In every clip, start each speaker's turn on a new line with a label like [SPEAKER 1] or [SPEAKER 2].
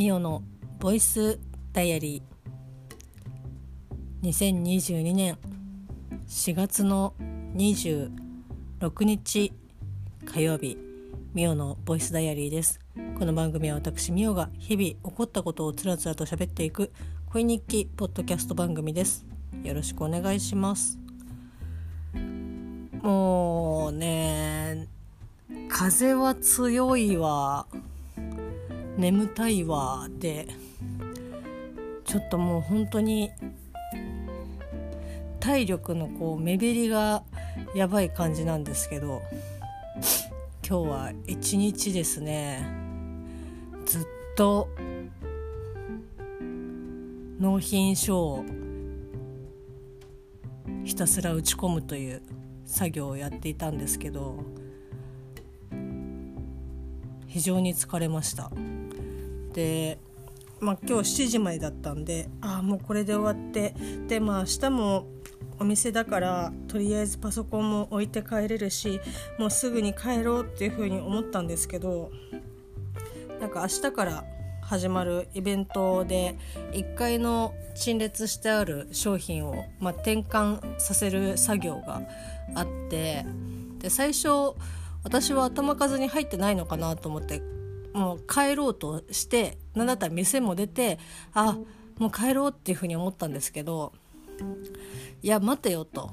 [SPEAKER 1] ミオのボイスダイアリー。2022年4月の26日火曜日ミオのボイスダイアリーです。この番組は私ミオが日々起こったことをつらつらと喋っていく恋日記ポッドキャスト番組です。よろしくお願いします。もうね風は強いわ。眠たいわでちょっともう本当に体力のこう目減りがやばい感じなんですけど今日は一日ですね。ずっと納品書をひたすら打ち込むという作業をやっていたんですけど非常に疲れました。で、まあ、今日7時までだったんでああもうこれで終わってでまあ明日もお店だからとりあえずパソコンも置いて帰れるしもうすぐに帰ろうっていうふうに思ったんですけどなんか明日から始まるイベントで1階の陳列してある商品を、まあ、転換させる作業があってで最初私は頭数に入ってないのかなと思ってもう帰ろうとして何だったら店も出てあもう帰ろうっていうふうに思ったんですけどいや待てよと、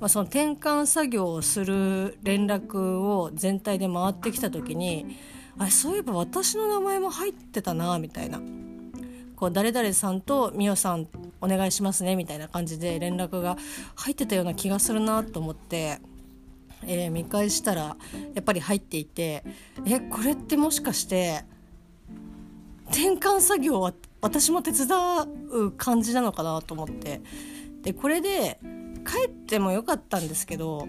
[SPEAKER 1] まあ、その転換作業をする連絡を全体で回ってきた時にあそういえば私の名前も入ってたなみたいな。こう誰々さんとみおさんお願いしますねみたいな感じで連絡が入ってたような気がするなと思って。えー、見返したらやっぱり入っていてえこれってもしかして転換作業は私も手伝う感じなのかなと思って。でこれで帰ってもよかったんですけど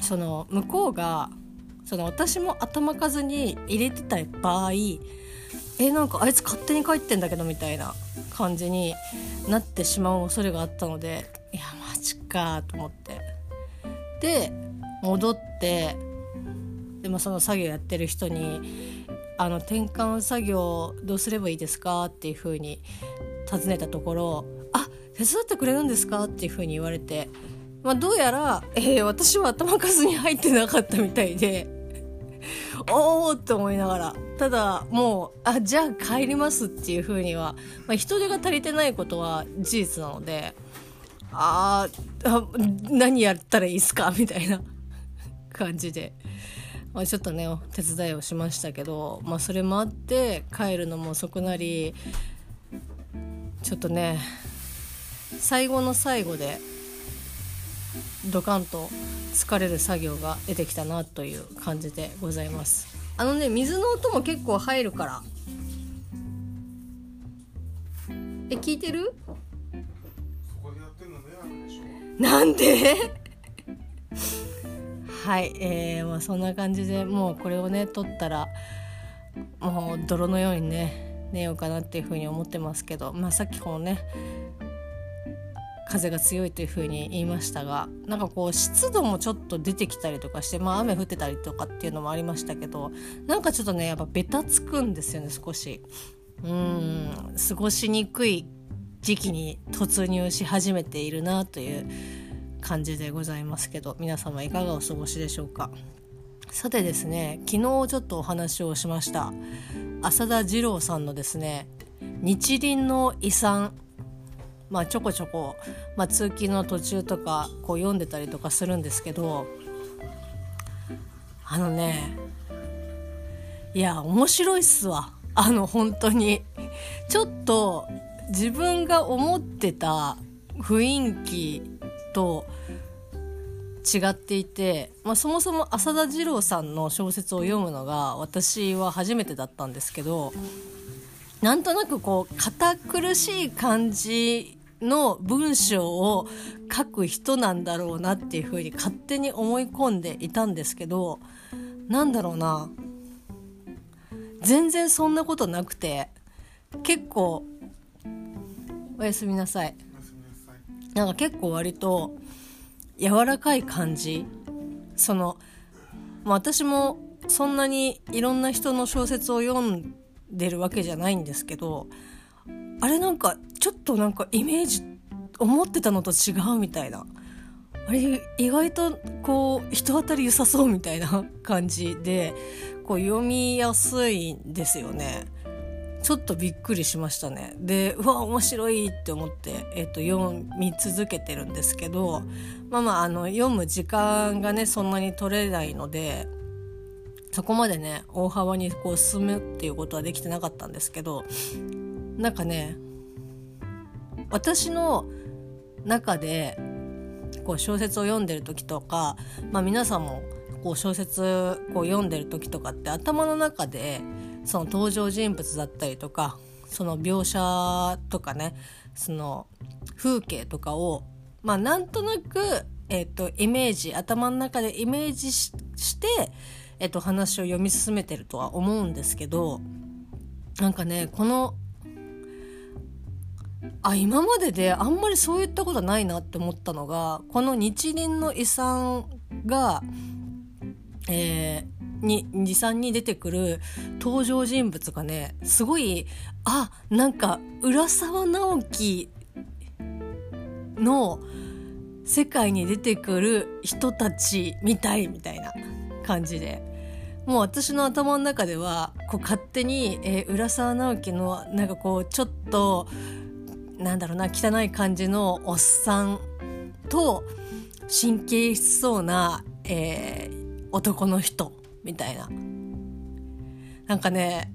[SPEAKER 1] その向こうがその私も頭数に入れてた場合えなんかあいつ勝手に帰ってんだけどみたいな感じになってしまう恐れがあったのでいやマジかと思って。で戻ってでもその作業やってる人に「あの転換作業どうすればいいですか?」っていうふうに尋ねたところ「あ手伝ってくれるんですか?」っていうふうに言われて、まあ、どうやら、えー、私は頭数に入ってなかったみたいで。おおって思いながらただもうあじゃあ帰りますっていうふうには、まあ、人手が足りてないことは事実なのでああ何やったらいいですか？みたいな感じで、まあ、ちょっとね手伝いをしましたけど、まあ、それもあって帰るのも遅くなりちょっとね最後の最後でドカンと疲れる作業が出てきたなという感じでございます。あのね水の音も結構入るから。え聞いてる？なんで？はい、えーまあ、そんな感じでもうこれをね撮ったらもう泥のようにね寝ようかなっていうふうに思ってますけど、まあ、さっきこのね風が強いというふうに言いましたがなんかこう湿度もちょっと出てきたりとかして、まあ、雨降ってたりとかっていうのもありましたけどなんかちょっとねやっぱベタつくんですよね少し。うん過ごしにくい時期に突入し始めているなという感じでございますけど皆様いかがお過ごしでしょうか。さてですね昨日ちょっとお話をしました浅田二郎さんのですね日輪の遺産まあちょこちょこ、まあ、通勤の途中とかこう読んでたりとかするんですけどあのねいや面白いっすわ。あの本当に。ちょっと自分が思ってた雰囲気と違っていて、まあ、そもそも浅田次郎さんの小説を読むのが私は初めてだったんですけどなんとなくこう堅苦しい感じの文章を書く人なんだろうなっていうふうに勝手に思い込んでいたんですけどなんだろうな。全然そんなことなくて結構おやすみなさい。なんか結構割と柔らかい感じその、ま、私もそんなにいろんな人の小説を読んでるわけじゃないんですけどあれなんかちょっとなんかイメージ思ってたのと違うみたいなあれ意外とこう人当たり良さそうみたいな感じでこう読みやすいんですよね。ちょっとびっくりしましたね。でうわ面白いって思って、えー、と読み続けてるんですけどまあまああの読む時間がねそんなに取れないのでそこまでね大幅にこう進むっていうことはできてなかったんですけどなんかね私の中でこう小説を読んでる時とか、まあ、皆さんもこう小説こう読んでる時とかって頭の中でその登場人物だったりとかその描写とかねその風景とかをまあなんとなく、えっと、イメージ頭の中でイメージして、えっと、話を読み進めてるとは思うんですけどなんかねこのあ今までであんまりそういったことないなって思ったのがこの日輪の遺産が、えー、に23に出てくる登場人物がねすごいあなんか浦沢直樹の世界に出てくる人たちみたいみたいな感じでもう私の頭の中ではこう勝手に、えー、浦沢直樹のなんかこうちょっとなんだろうな汚い感じのおっさんと神経質そうな、えー、男の人みたいな。なんかね、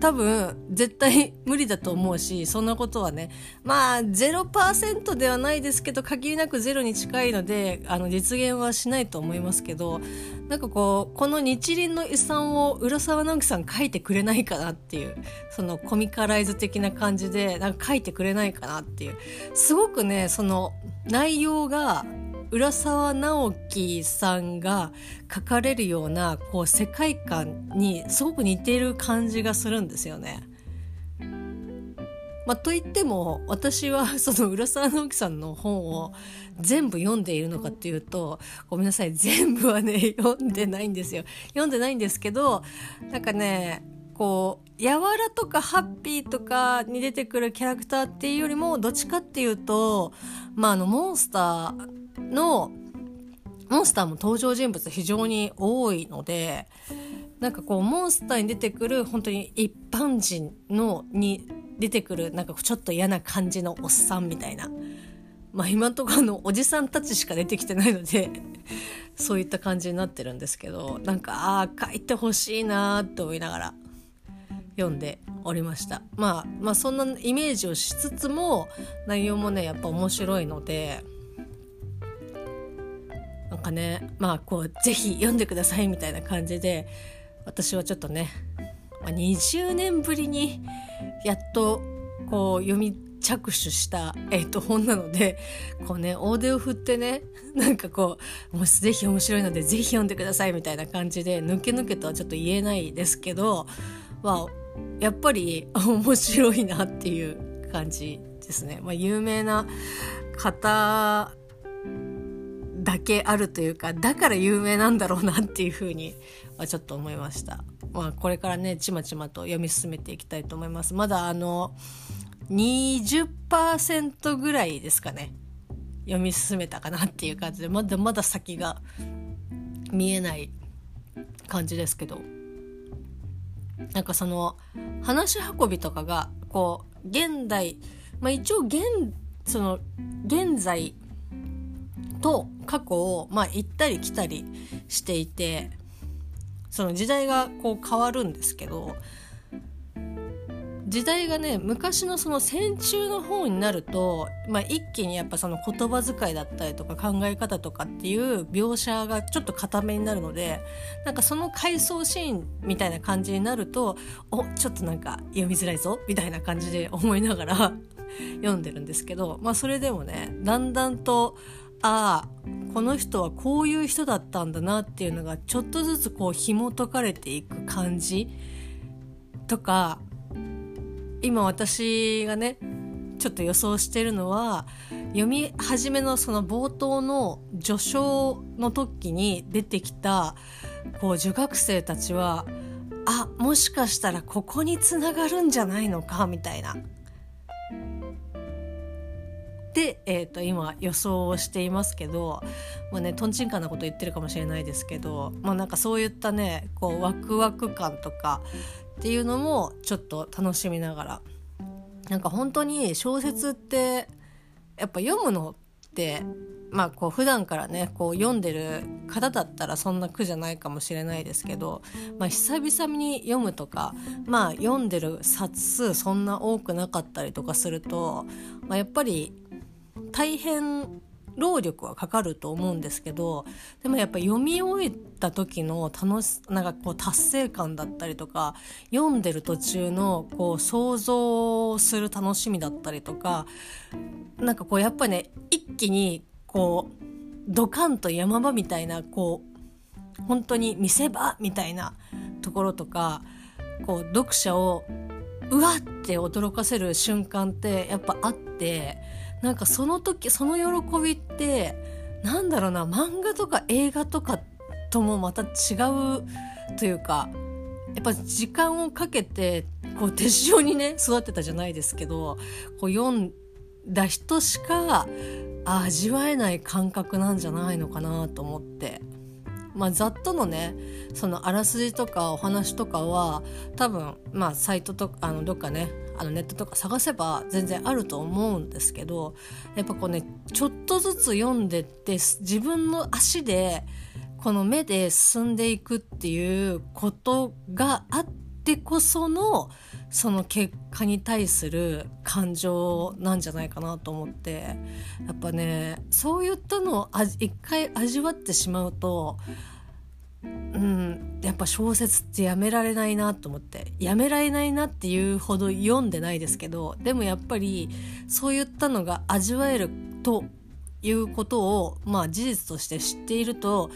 [SPEAKER 1] 多分絶対無理だと思うしそんなことはねまあ0%ではないですけど限りなくゼロに近いのであの実現はしないと思いますけどなんかこうこの日輪の遺産を浦沢直樹さん書いてくれないかなっていうそのコミカライズ的な感じでなんか書いてくれないかなっていうすごくねその内容が浦沢直樹さんが書かれるようなこう世界観にすごく似ている感じがするんですよね。まあ、といっても私は その浦沢直樹さんの本を全部読んでいるのかっていうとごめんなさい全部はね 読んでないんですよ読んでないんですけどなんかねこう柔らとかハッピーとかに出てくるキャラクターっていうよりもどっちかっていうとまああのモンスターのモンスターも登場人物非常に多いのでなんかこうモンスターに出てくる本当に一般人のに出てくるなんかちょっと嫌な感じのおっさんみたいなまあ今んところのおじさんたちしか出てきてないので そういった感じになってるんですけどなんかああ書いてほしいなって思いながら読んでおりました、まあ、まあそんなイメージをしつつも内容もねやっぱ面白いのでなんかねまあこうぜひ読んでくださいみたいな感じで私はちょっとね、まあ、20年ぶりにやっとこう読み着手した、えー、と本なのでこうね大手を振ってねなんかこうもしぜひ面白いのでぜひ読んでくださいみたいな感じで抜け抜けとはちょっと言えないですけど、まあ、やっぱり面白いなっていう感じですね。まあ、有名な方だけあるというかだから有名なんだろうなっていうふうにはちょっと思いました。まあ、これからねちまちまと読み進めていきたいと思います。まだあの20%ぐらいですかね読み進めたかなっていう感じでまだまだ先が見えない感じですけどなんかその話し運びとかがこう現代まあ一応現その現在と過去をまあ行ったり来たりしていてその時代がこう変わるんですけど時代がね昔のその戦中の方になると、まあ、一気にやっぱその言葉遣いだったりとか考え方とかっていう描写がちょっと固めになるのでなんかその回想シーンみたいな感じになるとおちょっとなんか読みづらいぞみたいな感じで思いながら 読んでるんですけど、まあ、それでもねだんだんとああこの人はこういう人だったんだなっていうのがちょっとずつこう紐解かれていく感じとか今私がねちょっと予想してるのは読み始めのその冒頭の序章の時に出てきたこう女学生たちはあもしかしたらここにつながるんじゃないのかみたいな。で、えー、と今予想をしていますけどまあねとんちんかなこと言ってるかもしれないですけど、まあ、なんかそういったねこうワクワク感とかっていうのもちょっと楽しみながら。なんか本当に小説ってやっぱ読むのってまあこう普段からねこう読んでる方だったらそんな苦じゃないかもしれないですけど、まあ、久々に読むとかまあ読んでる冊数そんな多くなかったりとかすると、まあ、やっぱり大変労力はかかると思うんですけどでもやっぱ読み終えた時の楽しなんかこう達成感だったりとか読んでる途中のこう想像する楽しみだったりとかなんかこうやっぱね一気にこうドカンと山場みたいなこう本当に見せ場みたいなところとかこう読者をうわって驚かせる瞬間ってやっぱあってなんかその時その喜びってなんだろうな漫画とか映画とかともまた違うというかやっぱ時間をかけてこう手塩にね育ってたじゃないですけどこう読んだ人しか味わえない感覚なんじゃないのかなと思って。まあ、ざっとのねそのあらすじとかお話とかは多分まあサイトとかあのどっかねあのネットとか探せば全然あると思うんですけどやっぱこうねちょっとずつ読んでって自分の足でこの目で進んでいくっていうことがあってこそのその結果に対する感情なんじゃないかなと思って。やっぱねそういったのを一回味わってしまうとうんやっぱ小説ってやめられないなと思って。やめられないなっていうほど読んでないですけどでもやっぱりそういったのが味わえるということをまあ事実として知っていると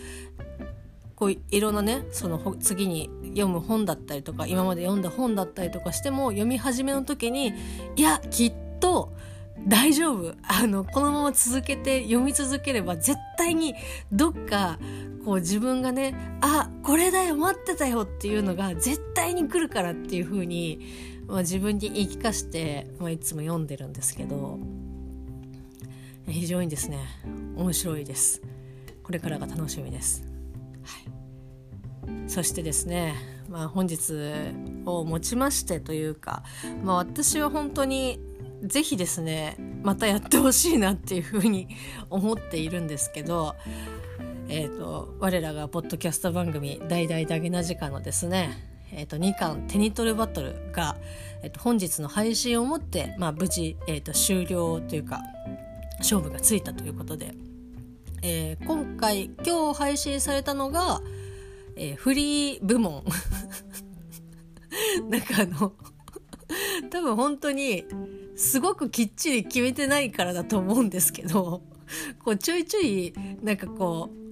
[SPEAKER 1] こういろんなねその次に読む本だったりとか今まで読んだ本だったりとかしても読み始めの時にいやきっと大丈夫。あのこのまま続けて読み続ければ絶対にどっかこう自分がねあこれだよ待ってたよっていうのが絶対に来るからっていう風に、まあ、自分に言い聞かして、まあ、いつも読んでるんですけど非常にですね面白いです。これからが楽しみです、そしてですねまあ本日をもちましてというか、まあ、私は本当にぜひですねまたやってほしいなっていうふうに 思っているんですけどえーと、我らがポッドキャスト番組「大々だげな時間」のですね、えーと、2巻手に取るバトルが、えーと、本日の配信をもって、まあ、無事、えー、と終了というか勝負がついたということで、えー、今回今日配信されたのが、えー、フリー部門。なんかあの多分本当にすごくきっちり決めてないからだと思うんですけどこうちょいちょいなんかこう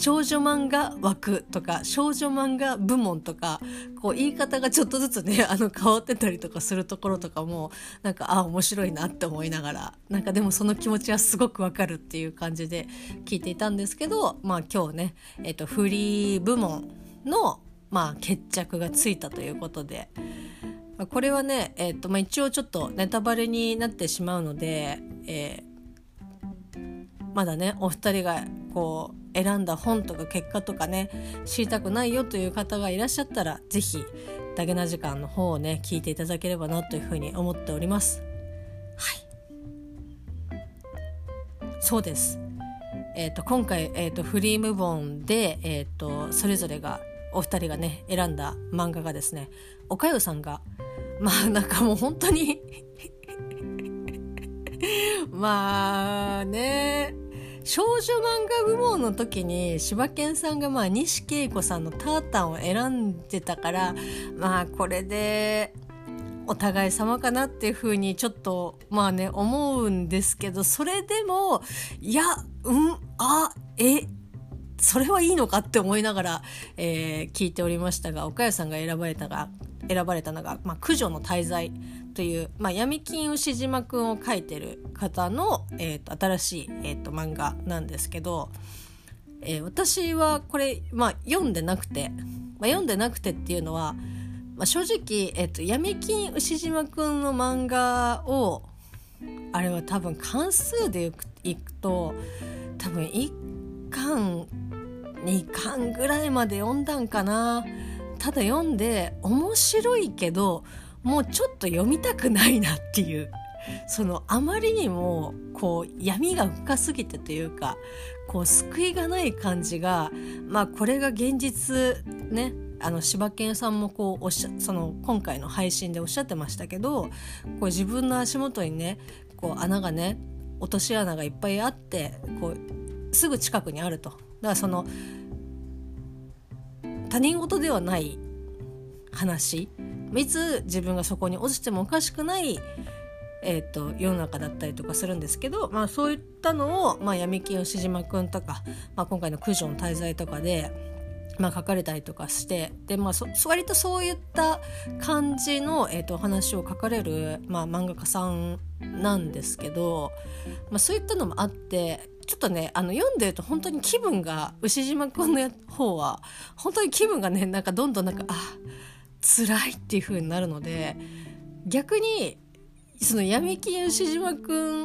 [SPEAKER 1] 少女漫画枠とか少女漫画部門とかこう言い方がちょっとずつね あの変わってたりとかするところとかもなんかあ面白いなって思いながらなんかでもその気持ちはすごくわかるっていう感じで聞いていたんですけどまあ今日ね、えっと、フリー部門の、まあ、決着がついたということで。これはね、えーとまあ、一応ちょっとネタバレになってしまうので、えー、まだねお二人がこう選んだ本とか結果とかね知りたくないよという方がいらっしゃったら是非ダゲな時間の方をね聞いていただければなというふうに思っております。はい。そうです。えーと、今回、えーと、フリームボンで、えーと、それぞれがお二人がね選んだ漫画がですねおかゆさんが まあなんかもう本当に まあね少女漫画部門の時に柴犬さんがまあ西恵子さんの「タータン」を選んでたからまあこれでお互い様かなっていうふうにちょっとまあね思うんですけどそれでもいやうんあえそれはいいのかって思いながら、えー、聞いておりましたが岡谷さんが選ばれたが選ばれたのが「まあ、駆除の滞在」という、まあ、闇金牛島くんを描いてる方の、えーと、新しい、えーと、漫画なんですけどえー、私はこれ、まあ、読んでなくて、まあ、読んでなくてっていうのは、まあ、正直、えーと、闇金牛島くんの漫画をあれは多分関数でいくと多分1巻2巻ぐらいまで読んだんかなただ読んで面白いけどもうちょっと読みたくないなっていうそのあまりにもこう闇が深すぎてというかこう救いがない感じがまあこれが現実ねあの柴犬さんもこうおっしゃその今回の配信でおっしゃってましたけどこう自分の足元にねこう穴がね落とし穴がいっぱいあってこうすぐ近くにあると。だからその他人事ではない話。いつ自分がそこに落ちてもおかしくないえーと、世の中だったりとかするんですけど、まあ、そういったのを、まあ、闇金牛島くんとか、まあ、今回の九条の滞在とかで、まあ、書かれたりとかしてで、まあ、そ割とそういった感じの、えーと、お話を書かれる、まあ、漫画家さんなんですけど、まあ、そういったのもあってちょっとねあの読んでると本当に気分が牛島くんの方は本当に気分がねなんかどんどんなんかあ辛いっていう風になるので逆にその闇金牛島くん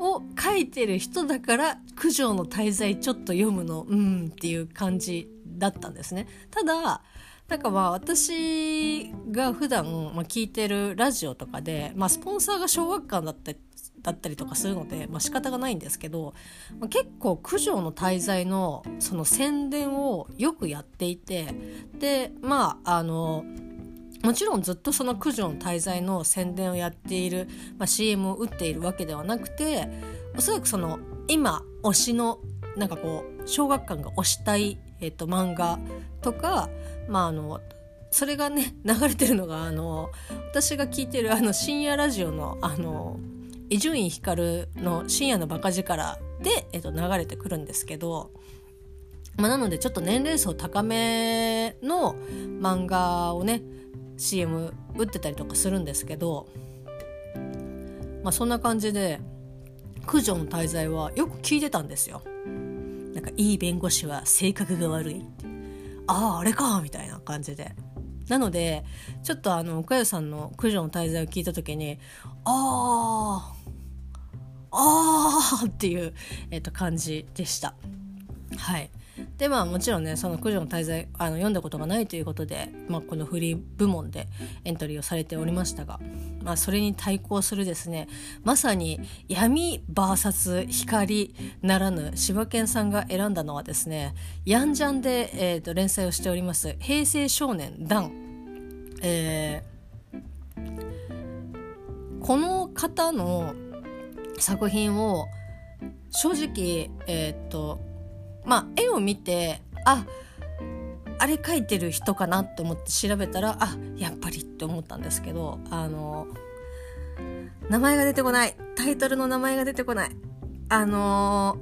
[SPEAKER 1] を書いてる人だから九条の滞在ちょっと読むのうんっていう感じだったんですね。ただなんかまあ私が普段まあ聞いてるラジオとかで、まあ、スポンサーが小学館だっただったりとかするので、まあ、仕方がないんですけど、まあ、結構九条の滞在のその宣伝をよくやっていてでまああのもちろんずっとその九条の滞在の宣伝をやっている、まあ、CM を打っているわけではなくておそらくその今推しのなんかこう小学館が推したい、えーと、漫画とか、まあ、あのそれがね 流れてるのがあの私が聞いてるあの深夜ラジオのあの伊集院光の「深夜のバカ力で」えー、と流れてくるんですけど。まあ、なのでちょっと年齢層高めの漫画をね CM 打ってたりとかするんですけど、まあ、そんな感じで九条の滞在はよく聞いてたんですよ。なんかいい弁護士は性格が悪いってあああれかみたいな感じで。なのでちょっとあの岡谷さんの九条の滞在を聞いた時にああああっていう、えー、と感じでした。はいでまあもちろんねその九条の滞在あの読んだことがないということで、まあ、このフリー部門でエントリーをされておりましたが、まあ、それに対抗するですねまさに闇 VS 光ならぬ柴犬さんが選んだのはですねヤンジャンで、えーと、連載をしております「平成少年ダン」えー、この方の作品を正直えっ、ー、とまあ絵を見てああれ描いてる人かなと思って調べたらあやっぱりって思ったんですけどあの名前が出てこない。タイトルの名前が出てこない。あの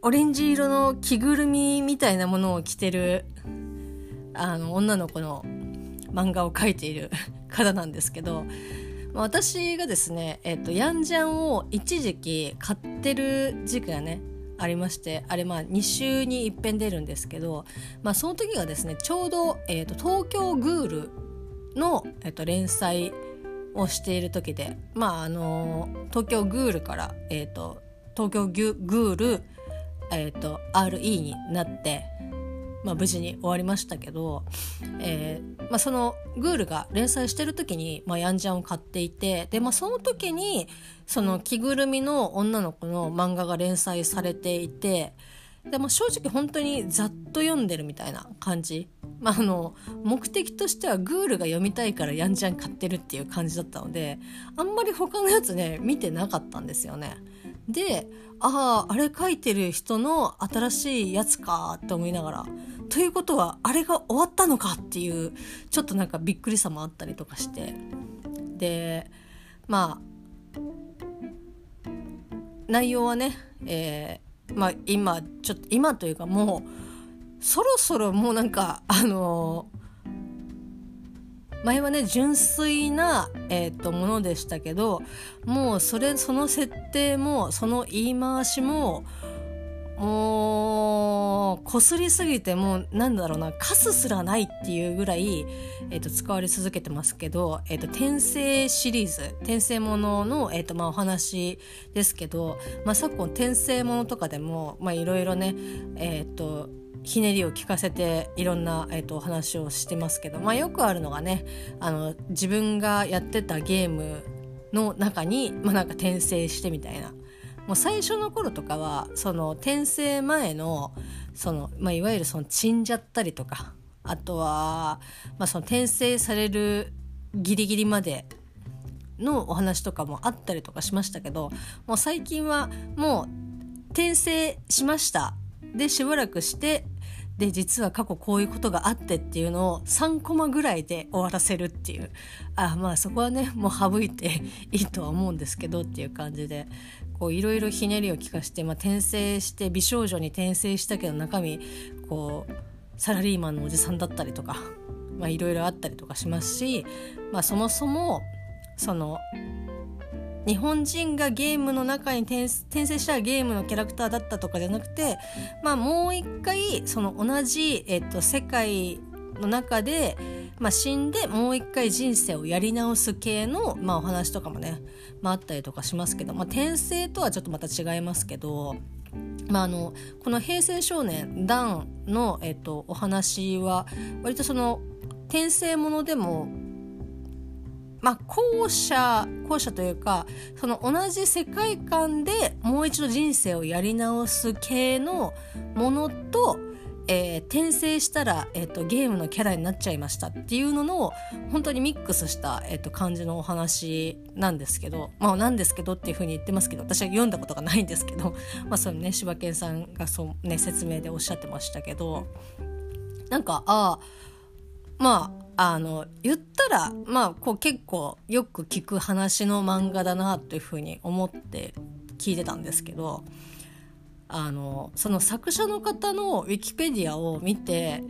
[SPEAKER 1] オレンジ色の着ぐるみみたいなものを着てるあの女の子の漫画を描いている 方なんですけど私がですね、えっと、ヤンジャンを一時期買ってる時期がねありましてあれまあ2週に一遍出るんですけど、まあ、その時がですねちょうど、えーと、東京グールの、えーと、連載をしている時でまああのー、東京グールから、えーと、東京グール、えー、と RE になってまあ、無事に終わりましたけど、えーまあ、そのグールが連載してる時に、まあ、ヤンジャンを買っていてで、まあ、その時にその着ぐるみの女の子の漫画が連載されていてで、まあ、正直本当にざっと読んでるみたいな感じ、まあ、あの目的としてはグールが読みたいからヤンジャン買ってるっていう感じだったのであんまり他のやつね見てなかったんですよね。であああれ書いてる人の新しいやつかって思いながら。ということはあれが終わったのかっていうちょっとなんかびっくりさもあったりとかして。でまあ内容はね、えー、まあ今ちょっと今というかもうそろそろもうなんかあのー前はね純粋な、えーと、ものでしたけどもうそれその設定もその言い回しももうこすりすぎてもうなんだろうなカスすらないっていうぐらい、えーと、使われ続けてますけど「えーと、転生」シリーズ転生ものの、えーとまあ、お話ですけど、まあ、昨今転生ものとかでもいろいろねえっ、ー、とひねりを聞かせていろんな、えーと、お話をしてますけど、まあ、よくあるのがねあの自分がやってたゲームの中に、まあ、なんか転生してみたいなもう最初の頃とかはその転生前のその、まあ、いわゆるその死んじゃったりとかあとは、まあ、その転生されるギリギリまでのお話とかもあったりとかしましたけどもう最近はもう転生しました。でしばらくしてで実は過去こういうことがあってっていうのを3コマぐらいで終わらせるっていう。あまあそこはねもう省いていいとは思うんですけどっていう感じで。こういろいろひねりを利かして、まあ、転生して美少女に転生したけど中身こうサラリーマンのおじさんだったりとかいろいろあったりとかしますし、まあ、そもそもその日本人がゲームの中に転生したゲームのキャラクターだったとかじゃなくて、まあ、もう一回その同じ、えっと、世界の中でまあ、死んでもう一回人生をやり直す系の、まあ、お話とかもね、まあ、あったりとかしますけど、まあ、転生とはちょっとまた違いますけど、まあ、あのこの「平成少年ダンの」えっと、お話は割とその転生ものでもまあ、後者後者というかその同じ世界観でもう一度人生をやり直す系のものとえー、転生したら、えーと、ゲームのキャラになっちゃいましたっていうのの本当にミックスした、えーと、感じのお話なんですけどまあなんですけどっていうふうに言ってますけど私は読んだことがないんですけど まあそのね柴犬さんがそう、ね、説明でおっしゃってましたけどなんかああまああの言ったらまあこう結構よく聞く話の漫画だなというふうに思って聞いてたんですけど。あのその作者の方のウィキペディアを見て、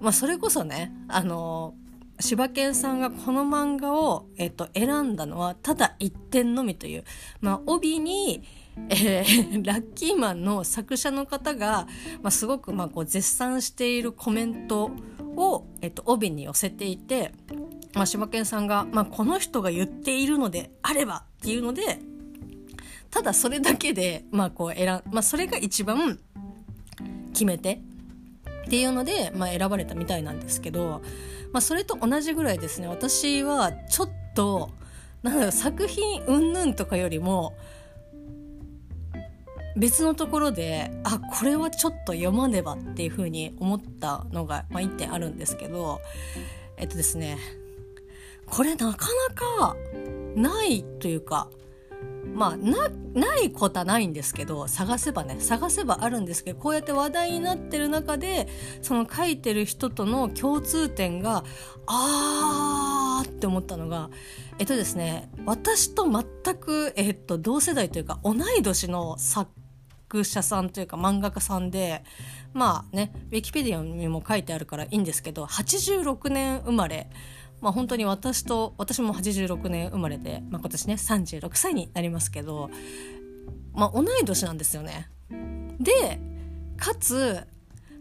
[SPEAKER 1] まあ、それこそねあの柴犬さんがこの漫画を、えっと、選んだのはただ一点のみという、まあ、帯に、えー、ラッキーマンの作者の方が、まあ、すごくまあこう絶賛しているコメントを、えっと、帯に寄せていて、まあ、柴犬さんが、まあ、この人が言っているのであればっていうのでただそれだけで、まあこう選まあそれが一番決めてっていうので、まあ、選ばれたみたいなんですけど、まあ、それと同じぐらいですね。私はちょっとなんだろう作品云々とかよりも別のところであこれはちょっと読まねばっていうふうに思ったのが、まあ、1点あるんですけどえっとですねこれなかなかないというかまあなないことはないんですけど探せばね探せばあるんですけどこうやって話題になってる中でその書いてる人との共通点があーって思ったのがえっとですね私と全く、えっと、同世代というか同い年の作者さんというか漫画家さんでまあねウィキペディアにも書いてあるからいいんですけど86年生まれまあ、本当に私と私も86年生まれて、まあ、今年ね36歳になりますけど、まあ、同い年なんですよね。でかつ、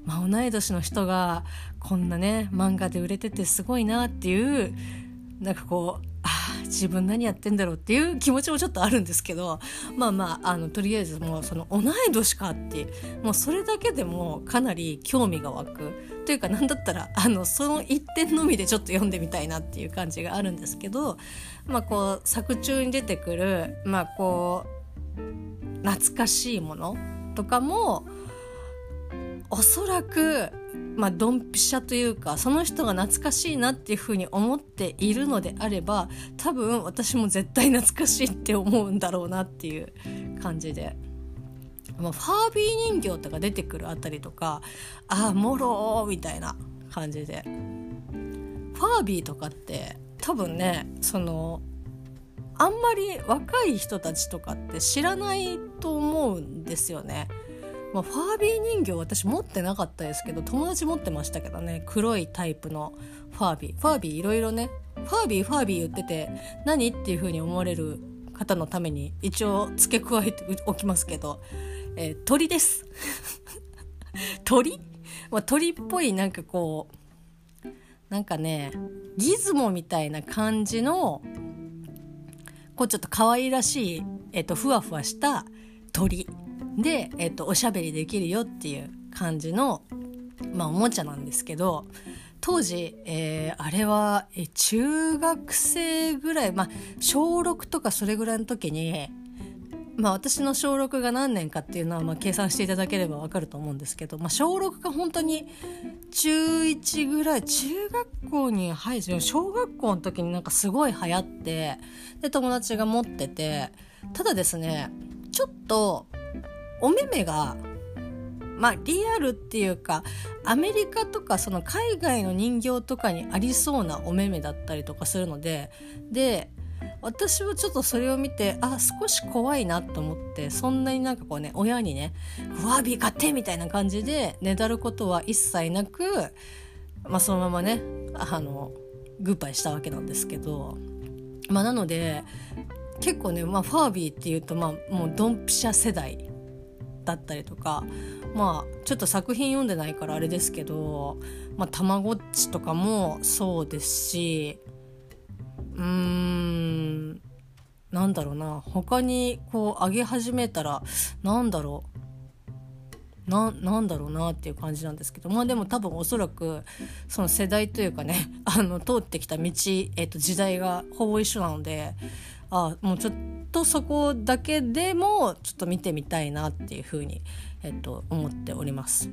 [SPEAKER 1] まあ、同い年の人がこんなね漫画で売れててすごいなっていうなんかこう自分何やってんだろうっていう気持ちもちょっとあるんですけどまあまああのとりあえずもうその同い年かってもうそれだけでもかなり興味が湧く。というか何だったらあのその一点のみでちょっと読んでみたいなっていう感じがあるんですけどまあこう作中に出てくるまあこう懐かしいものとかもおそらくまあ、ドンピシャというかその人が懐かしいなっていうふうに思っているのであれば多分私も絶対懐かしいって思うんだろうなっていう感じで。まあ、ファービー人形とか出てくるあたりとかああもろみたいな感じでファービーとかって多分ねそのあんまり若い人たちとかって知らないと思うんですよね。まあ、ファービー人形私持ってなかったですけど友達持ってましたけどね。黒いタイプのファービー。ファービーいろいろね。ファービーファービー言ってて何っていう風に思われる方のために一応付け加えておきますけどえー、鳥です。鳥、まあ、鳥っぽいなんかこうなんかねギズモみたいな感じのこうちょっと可愛らしい、えっと、ふわふわした鳥で、えっと、おしゃべりできるよっていう感じの、まあ、おもちゃなんですけど当時、えー、あれは、え中学生ぐらい、まあ、小6とかそれぐらいの時に、まあ、私の小6が何年かっていうのは、まあ、計算していただければわかると思うんですけど、まあ、小6が本当に中1ぐらい中学校に入る小学校の時になんかすごい流行ってで友達が持っててただですねちょっとお目目がまあリアルっていうかアメリカとかその海外の人形とかにありそうなお目目だったりとかするのでで私はちょっとそれを見てあ少し怖いなと思ってそんなになんかこうね親にね「うわビー買って!」みたいな感じでねだることは一切なく、まあ、そのままねあのグッバイしたわけなんですけど、まあ、なので結構ね、まあ、ファービーっていうと、まあ、もうドンピシャ世代だったりとかまあちょっと作品読んでないからあれですけどまあたまごっちとかもそうですしうーんなんだろうな。他にこう上げ始めたらなんだろう。ななんだろうなっていう感じなんですけどまあでも多分おそらくその世代というかね あの通ってきた道、えー、と時代がほぼ一緒なのであもうちょっとそこだけでもちょっと見てみたいなっていうふうに、えっと、思っております。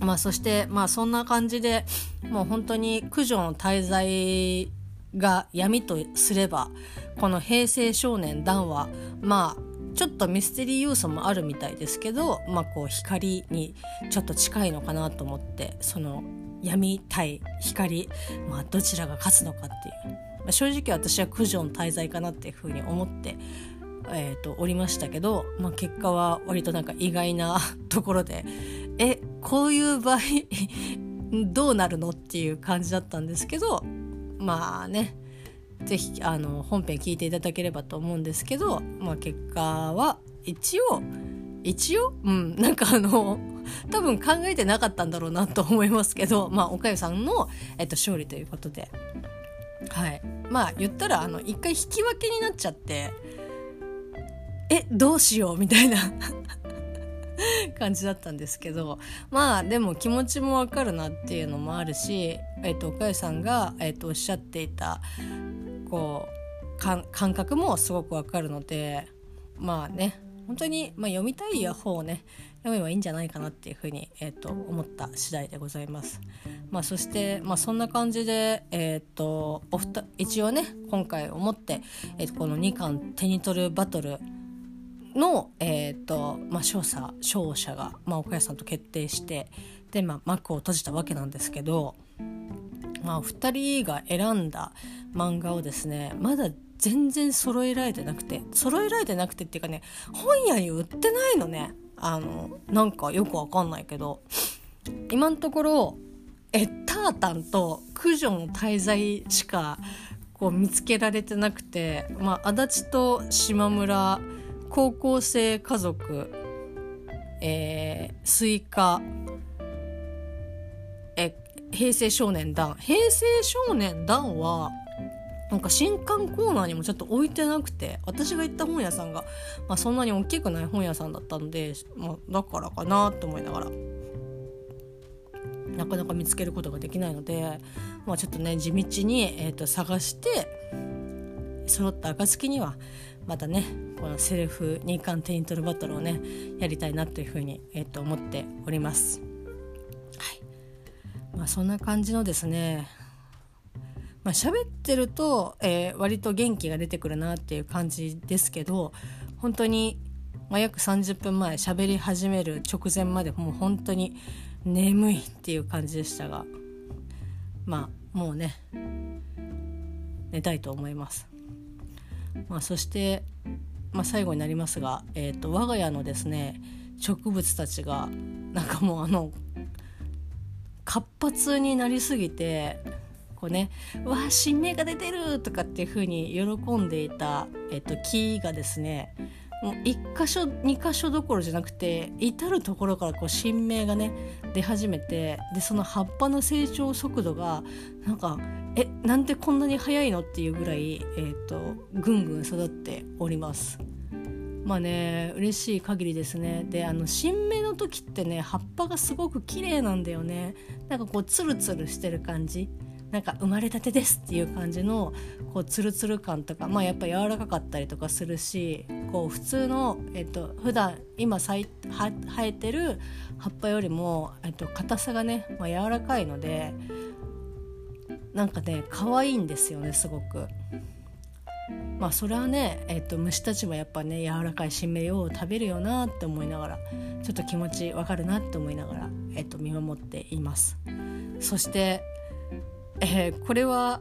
[SPEAKER 1] まあ、そしてまあそんな感じでもう本当に九条の滞在が闇とすればこの「平成少年ダンはまあちょっとミステリー要素もあるみたいですけど、まあ、こう光にちょっと近いのかなと思ってその闇対光、まあ、どちらが勝つのかっていうまあ、正直私は九条の滞在かなっていうふうに思って、えーと、おりましたけど、まあ、結果は割となんか意外な ところでえこういう場合 どうなるのっていう感じだったんですけどまあね是非あの本編聞いていただければと思うんですけど、まあ、結果は一応一応？うんなんかあの 多分考えてなかったんだろうなと思いますけどまあおかゆさんの、えっと、勝利ということで。はい。まあ言ったらあの一回引き分けになっちゃってえどうしようみたいな 感じだったんですけどまあでも気持ちもわかるなっていうのもあるし、えーと、岡かさんが、えーと、おっしゃっていたこう感覚もすごくわかるのでまあね本当に、まあ、読みたい方をね読めばいいんじゃないかなっていうふうに、えーと、思った次第でございます。まあ、そして、まあ、そんな感じで、えーと、おふた一応ね今回をもって、えーと、この2巻手に取るバトルの、えーとまあ、勝者勝者が、まあ、岡谷さんと決定してで、まあ、幕を閉じたわけなんですけど、まあ、2人が選んだ漫画をですねまだ全然揃えられてなくて揃えられてなくてっていうかね本屋に売ってないのねあのなんかよくわかんないけど今のところえたーたんと九条の大罪しかこう見つけられてなくて、まあ、足立と島村高校生家族、えー、スイカえ平成少年団。平成少年団はなんか新刊コーナーにもちょっと置いてなくて私が行った本屋さんが、まあ、そんなに大きくない本屋さんだったんで、まあ、だからかなと思いながらなかなか見つけることができないので、まあ、ちょっとね地道に、えー、と探して揃った暁にはまたねこのセルフ2巻手に取るバトルをねやりたいなというふうに、えー、と思っております。はいまあ、そんな感じのですねまあ、喋ってると、えー、割と元気が出てくるなっていう感じですけど本当に、まあ、約30分前喋り始める直前までもう本当に眠いっていう感じでしたがまあもうね寝たいと思います。まあ、そして、まあ、最後になりますが、えーと我が家のですね植物たちがなんかもうあの活発になりすぎてこうね「わあ新芽が出てる!」とかっていう風に喜んでいた、えっと、木がですねもう1箇所2箇所どころじゃなくて至る所からこう新芽がね出始めてでその葉っぱの成長速度がなんかえなんでこんなに速いのっていうぐらい、えーと、ぐんぐん育っております。まあね嬉しい限りですねであの新芽の時ってね葉っぱがすごく綺麗なんだよねなんかこうツルツルしてる感じなんか生まれたてですっていう感じのこうツルツル感とかまあやっぱ柔らかかったりとかするしこう普通の、えっと普段今さい生えてる葉っぱよりも、えっと、硬さがね、まあ、柔らかいのでなんかね可愛いんですよねすごく。まあそれはね、えっと、虫たちもやっぱね柔らかい新芽を食べるよなって思いながらちょっと気持ちわかるなって思いながら、えっと、見守っています。そしてえー、これは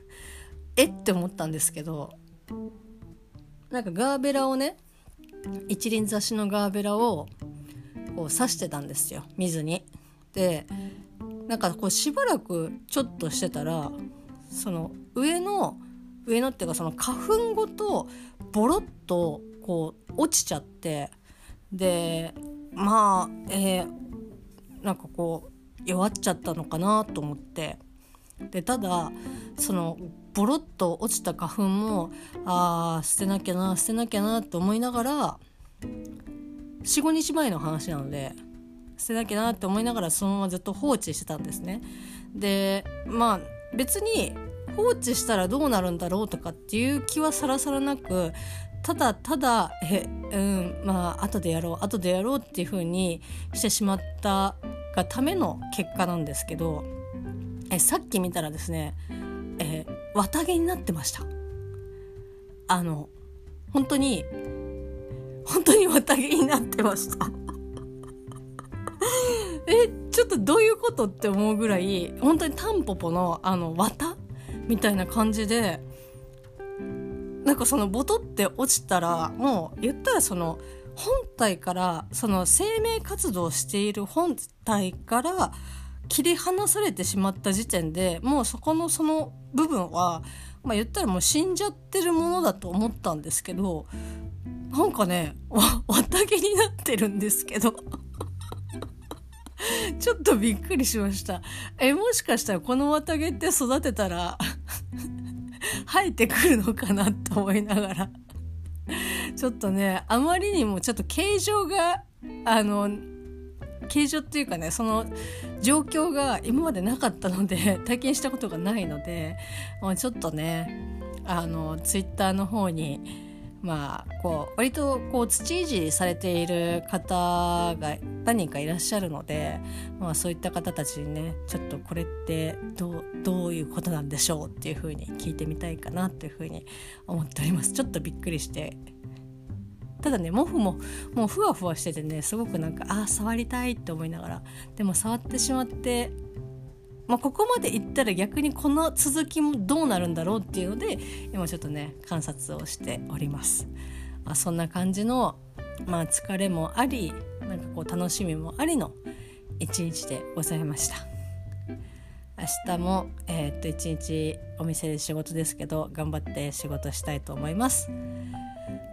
[SPEAKER 1] えって思ったんですけどなんかガーベラをね一輪挿しのガーベラをこう刺してたんですよ水に。でなんかこうしばらくちょっとしてたらその上の上のっていうかその花粉ごとボロッとこう落ちちゃってでまあえー、なんかこう弱っちゃったのかなと思ってでただそのボロッと落ちた花粉もあー捨てなきゃな捨てなきゃなって思いながら45日前の話なので捨てなきゃなって思いながらそのままずっと放置してたんですね。でまあ別に放置したらどうなるんだろうとかっていう気はさらさらなくただただえうんまあ後でやろう後でやろうっていう風にしてしまったがための結果なんですけどえさっき見たらですね、えー、綿毛になってました。あの本当に本当に綿毛になってました。えちょっとどういうことって思うぐらい本当にタンポポのあの綿？みたいな感じでなんかそのボトって落ちたらもう言ったらその本体からその生命活動している本体から切り離されてしまった時点でもうそこのその部分は、まあ、言ったらもう死んじゃってるものだと思ったんですけどなんかね綿毛になってるんですけど。ちょっとびっくりしました。えもしかしたらこの綿毛って育てたら 生えてくるのかなと思いながら。ちょっとねあまりにもちょっと形状があの形状っていうかねその状況が今までなかったので 体験したことがないのでもうちょっとねあのツイッターの方にまあこう割とこう土いじりされている方が何人かいらっしゃるので、まあ、そういった方たちにねちょっとこれってどうどういうことなんでしょうっていうふうに聞いてみたいかなっていうふうに思っております。ちょっとびっくりしてただね毛布ももうふわふわしててねすごくなんかああ触りたいって思いながらでも触ってしまって、まあ、ここまでいったら逆にこの続きもどうなるんだろうっていうので今ちょっとね観察をしております。あ、そんな感じの、まあ、疲れもありなんかこう楽しみもありの一日でございました。明日も、えー、っと一日お店で仕事ですけど頑張って仕事したいと思います。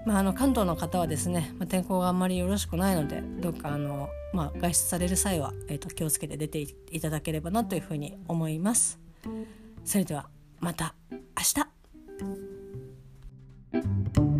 [SPEAKER 1] まあ、あの関東の方はですね、まあ、天候があんまりよろしくないのでどうかあの、まあ、外出される際は、えーと、気をつけて出ていただければなというふうに思います。それではまた明日